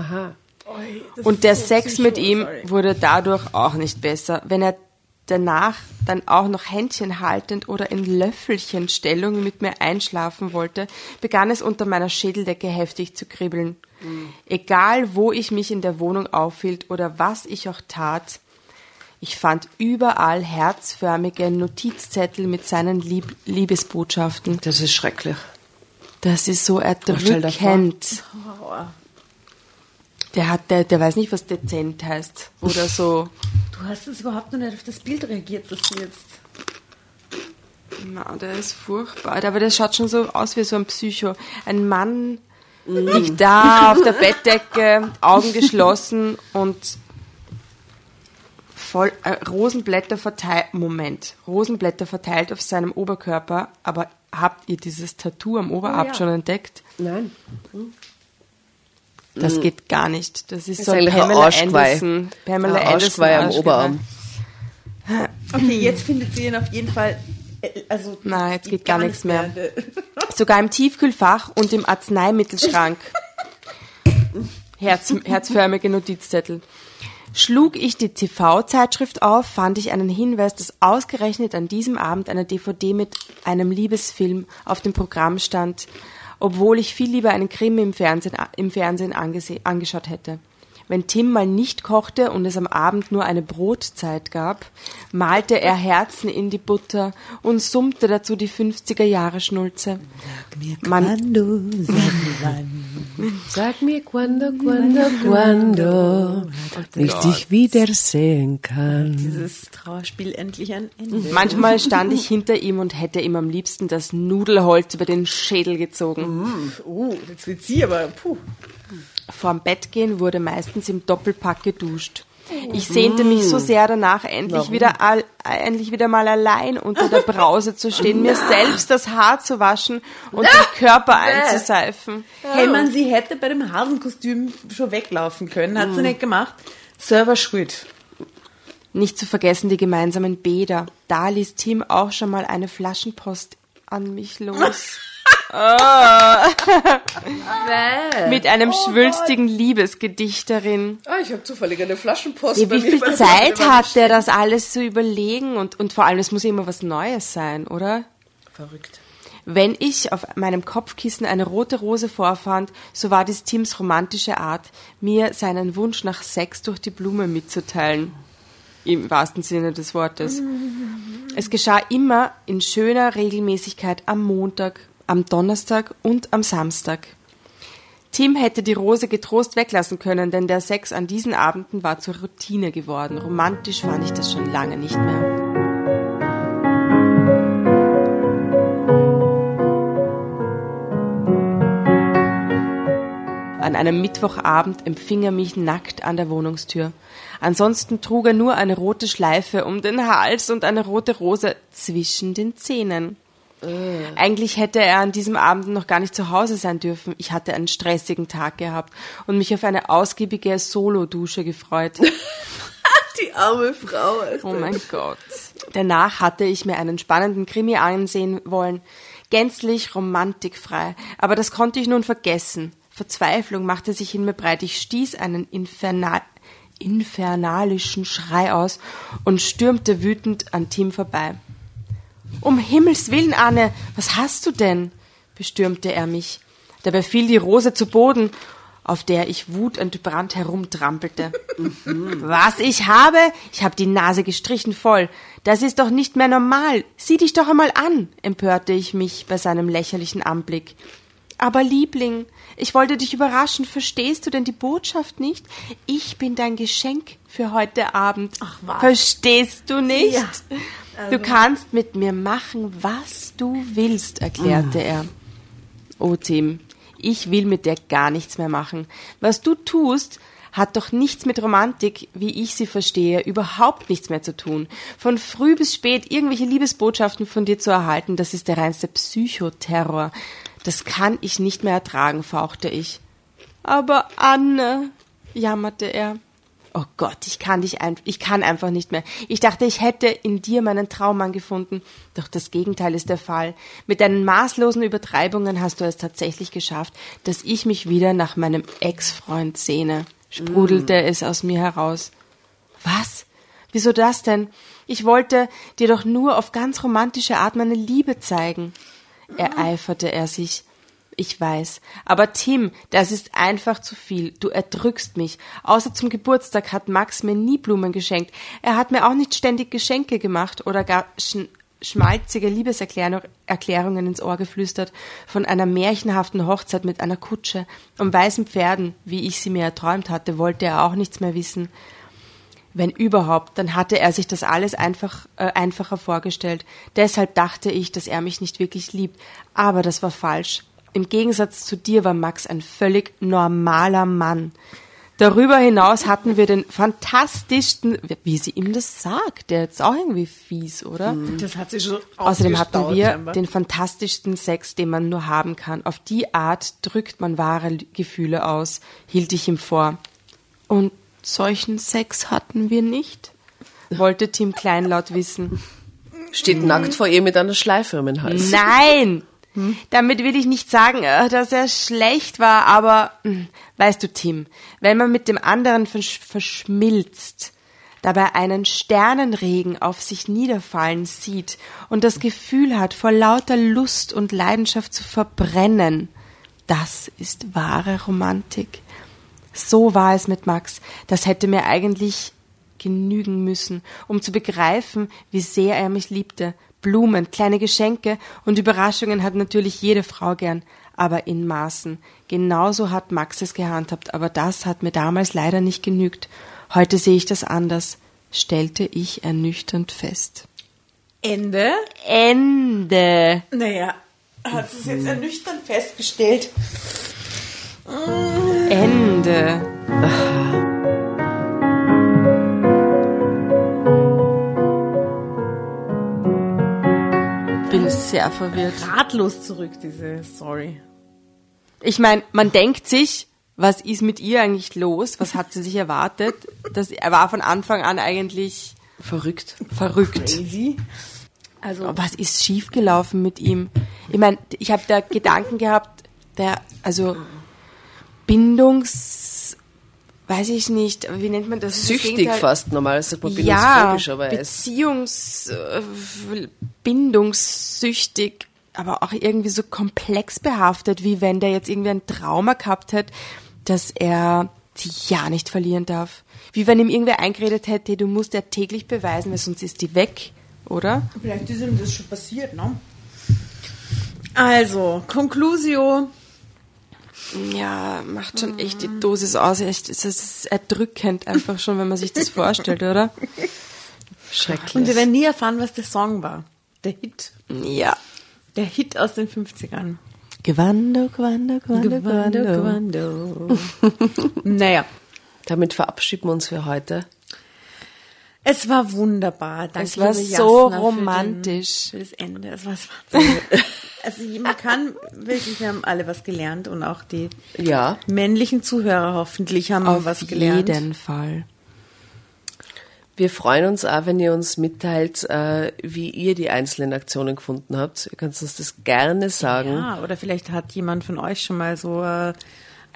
Und der so Sex mit ihm wurde dadurch auch nicht besser. Wenn er danach dann auch noch Händchen haltend oder in Löffelchenstellung mit mir einschlafen wollte, begann es unter meiner Schädeldecke heftig zu kribbeln. Mhm. Egal, wo ich mich in der Wohnung aufhielt oder was ich auch tat, ich fand überall herzförmige Notizzettel mit seinen Lieb Liebesbotschaften. Das ist schrecklich. Das ist so erdrückend. Der hat, der, der weiß nicht, was dezent heißt oder so. Du hast jetzt überhaupt noch nicht auf das Bild reagiert, das du jetzt. Na, der ist furchtbar. Aber der schaut schon so aus wie so ein Psycho. Ein Mann liegt da auf der Bettdecke, Augen geschlossen und voll äh, Rosenblätter verteilt. Moment, Rosenblätter verteilt auf seinem Oberkörper. Aber habt ihr dieses Tattoo am Oberarm oh, ja. schon entdeckt? Nein. Das hm. geht gar nicht. Das ist, das so ein Pamela Anderson. Pamela Anderson am Oberarm. Okay, jetzt findet sie ihn auf jeden Fall. Äh, also Nein, jetzt geht gar, gar nichts mehr. mehr. Sogar im Tiefkühlfach und im Arzneimittelschrank. Herz, herzförmige Notizzettel. Schlug ich die TV-Zeitschrift auf, fand ich einen Hinweis, dass ausgerechnet an diesem Abend eine DVD mit einem Liebesfilm auf dem Programm stand, obwohl ich viel lieber einen Krimi im Fernsehen, im Fernsehen angeschaut hätte. Wenn Tim mal nicht kochte und es am Abend nur eine Brotzeit gab, malte er Herzen in die Butter und summte dazu die 50er Jahre Schnulze. Sag mir quando, sag mir wann. Sag mir quando, quando, quando ich dich wiedersehen kann. Dieses Trauerspiel endlich ein Ende. Manchmal stand ich hinter ihm und hätte ihm am liebsten das Nudelholz über den Schädel gezogen. Mm, oh, jetzt wird sie aber, puh. Vorm Bett gehen wurde meistens im Doppelpack geduscht. Ich sehnte mich so sehr danach, endlich wieder, all, endlich wieder mal allein unter der Brause zu stehen, mir selbst das Haar zu waschen und den Körper einzuseifen. Hey man, sie hätte bei dem Hasenkostüm schon weglaufen können, hat sie nicht gemacht. Server schuld. Nicht zu vergessen die gemeinsamen Bäder. Da ließ Tim auch schon mal eine Flaschenpost an mich los. Oh. Mit einem oh schwülstigen Liebesgedicht darin. Ah, ich habe zufällig eine Flaschenpost. Ja, wie viel Zeit hat der, das alles zu überlegen? Und, und vor allem, es muss ja immer was Neues sein, oder? Verrückt. Wenn ich auf meinem Kopfkissen eine rote Rose vorfand, so war dies Tims romantische Art, mir seinen Wunsch nach Sex durch die Blume mitzuteilen. Im wahrsten Sinne des Wortes. Es geschah immer in schöner Regelmäßigkeit am Montag, am Donnerstag und am Samstag. Tim hätte die Rose getrost weglassen können, denn der Sex an diesen Abenden war zur Routine geworden. Romantisch fand ich das schon lange nicht mehr. An einem Mittwochabend empfing er mich nackt an der Wohnungstür. Ansonsten trug er nur eine rote Schleife um den Hals und eine rote Rose zwischen den Zähnen. Eigentlich hätte er an diesem Abend noch gar nicht zu Hause sein dürfen. Ich hatte einen stressigen Tag gehabt und mich auf eine ausgiebige Solo-Dusche gefreut. Die arme Frau. Oh mein Gott. Danach hatte ich mir einen spannenden Krimi ansehen wollen. Gänzlich romantikfrei. Aber das konnte ich nun vergessen. Verzweiflung machte sich in mir breit. Ich stieß einen infernal infernalischen Schrei aus und stürmte wütend an Tim vorbei. Um Himmels willen, Anne, was hast du denn? bestürmte er mich. Dabei fiel die Rose zu Boden, auf der ich wutentbrannt herumtrampelte. was ich habe? Ich habe die Nase gestrichen voll. Das ist doch nicht mehr normal. Sieh dich doch einmal an, empörte ich mich bei seinem lächerlichen Anblick. Aber Liebling, ich wollte dich überraschen. Verstehst du denn die Botschaft nicht? Ich bin dein Geschenk für heute Abend. Ach, was? Verstehst du nicht? Ja. Du kannst mit mir machen, was du willst, erklärte er. Oh, Tim, ich will mit dir gar nichts mehr machen. Was du tust, hat doch nichts mit Romantik, wie ich sie verstehe, überhaupt nichts mehr zu tun. Von früh bis spät irgendwelche Liebesbotschaften von dir zu erhalten, das ist der reinste Psychoterror. Das kann ich nicht mehr ertragen, fauchte ich. Aber Anne, jammerte er. Oh Gott, ich kann dich einfach, ich kann einfach nicht mehr. Ich dachte, ich hätte in dir meinen Traummann gefunden. Doch das Gegenteil ist der Fall. Mit deinen maßlosen Übertreibungen hast du es tatsächlich geschafft, dass ich mich wieder nach meinem Ex-Freund sehne. Sprudelte es aus mir heraus. Was? Wieso das denn? Ich wollte dir doch nur auf ganz romantische Art meine Liebe zeigen. Ereiferte er sich. Ich weiß. Aber Tim, das ist einfach zu viel. Du erdrückst mich. Außer zum Geburtstag hat Max mir nie Blumen geschenkt. Er hat mir auch nicht ständig Geschenke gemacht oder gar sch schmalzige Liebeserklärungen ins Ohr geflüstert von einer märchenhaften Hochzeit mit einer Kutsche und weißen Pferden, wie ich sie mir erträumt hatte, wollte er auch nichts mehr wissen. Wenn überhaupt, dann hatte er sich das alles einfach äh, einfacher vorgestellt. Deshalb dachte ich, dass er mich nicht wirklich liebt. Aber das war falsch. Im Gegensatz zu dir war Max ein völlig normaler Mann. Darüber hinaus hatten wir den fantastischsten, wie sie ihm das sagt, der ist auch irgendwie fies, oder? Das hat sie schon Außerdem hatten wir scheinbar. den fantastischsten Sex, den man nur haben kann. Auf die Art drückt man wahre Gefühle aus, hielt ich ihm vor. Und solchen Sex hatten wir nicht? Wollte Tim kleinlaut wissen. Steht nackt vor ihr mit einer Schleife um den Hals. Nein! Damit will ich nicht sagen, äh, dass er schlecht war, aber hm, weißt du, Tim, wenn man mit dem anderen versch verschmilzt, dabei einen Sternenregen auf sich niederfallen sieht und das Gefühl hat, vor lauter Lust und Leidenschaft zu verbrennen, das ist wahre Romantik. So war es mit Max. Das hätte mir eigentlich genügen müssen, um zu begreifen, wie sehr er mich liebte. Blumen, kleine Geschenke und Überraschungen hat natürlich jede Frau gern, aber in Maßen. Genauso hat Max es gehandhabt, aber das hat mir damals leider nicht genügt. Heute sehe ich das anders, stellte ich ernüchternd fest. Ende. Ende. Naja, hat sie es jetzt ernüchternd festgestellt. Ende. Bin sehr verwirrt. Ratlos zurück, diese Story. Ich meine, man denkt sich, was ist mit ihr eigentlich los? Was hat sie sich erwartet? Das, er war von Anfang an eigentlich Verrückt. verrückt. Crazy. Also, Was ist schiefgelaufen mit ihm? Ich meine, ich habe da Gedanken gehabt, der, also Bindungs, weiß ich nicht, wie nennt man das? Das Süchtig Gegenteil- fast. Normal ist er ja, bindungsphobisch, aber er ist Beziehungs, äh, bindungssüchtig, aber auch irgendwie so komplex behaftet, wie wenn der jetzt irgendwie ein Trauma gehabt hätte, dass er sie ja nicht verlieren darf. Wie wenn ihm irgendwer eingeredet hätte, du musst ja täglich beweisen, weil sonst ist die weg, oder? vielleicht ist ihm das schon passiert, ne? Also, Conclusio. Ja, macht schon echt die Dosis aus. Echt, es ist erdrückend einfach schon, wenn man sich das vorstellt, oder? schrecklich. Und wir werden nie erfahren, was der Song war. Der Hit. Ja. Der Hit aus den 50ern. Gewando, Gewando, Gewando, Gewando. naja, Damit verabschieden wir uns für heute. Es war wunderbar. Danke, Es war so Jasna, romantisch. Für, den, für das Ende. Es war, es war also man kann wirklich, wir haben alle was gelernt und auch die Ja. männlichen Zuhörer hoffentlich haben Auf was gelernt. jeden Fall. Wir freuen uns auch, wenn ihr uns mitteilt, äh, wie ihr die einzelnen Aktionen gefunden habt. Ihr könnt uns das gerne sagen. Ja, oder vielleicht hat jemand von euch schon mal so äh,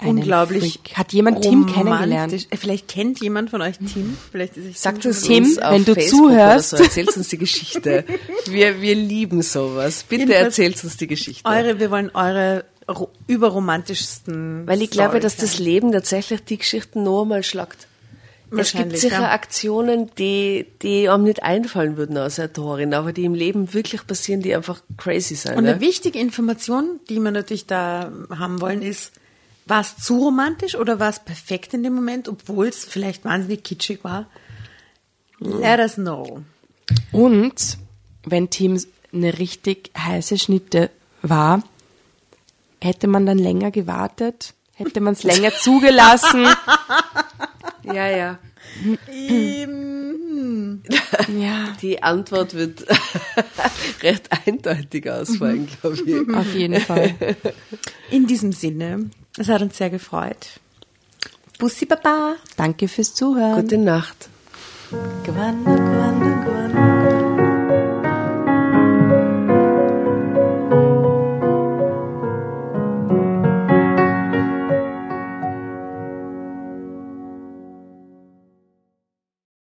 Einen unglaublich. Freak. Hat jemand Tim kennengelernt? Vielleicht kennt jemand von euch Tim. Vielleicht ist Sagt es Tim, wenn du Facebook zuhörst. So. Erzählt uns die Geschichte. Wir, wir lieben sowas. Bitte Jedenfalls erzählt uns die Geschichte. Eure, wir wollen eure ro überromantischsten. Weil ich glaube, Storys dass das. Leben tatsächlich die Geschichten noch einmal schlagt. Es gibt sicher ja. Aktionen, die, die einem nicht einfallen würden als Autorin, aber die im Leben wirklich passieren, die einfach crazy sind. Und ne? eine wichtige Information, die wir natürlich da haben wollen, ist, war es zu romantisch oder war es perfekt in dem Moment, obwohl es vielleicht wahnsinnig kitschig war? Let us know. Und wenn Tim eine richtig heiße Schnitte war, hätte man dann länger gewartet? Hätte man es länger zugelassen? Ja, ja. Ja, Die Antwort wird recht eindeutig ausfallen, glaube ich. auf jeden Fall. In diesem Sinne, es hat uns sehr gefreut. Bussi Baba. Danke fürs Zuhören. Gute Nacht. Gewonnen.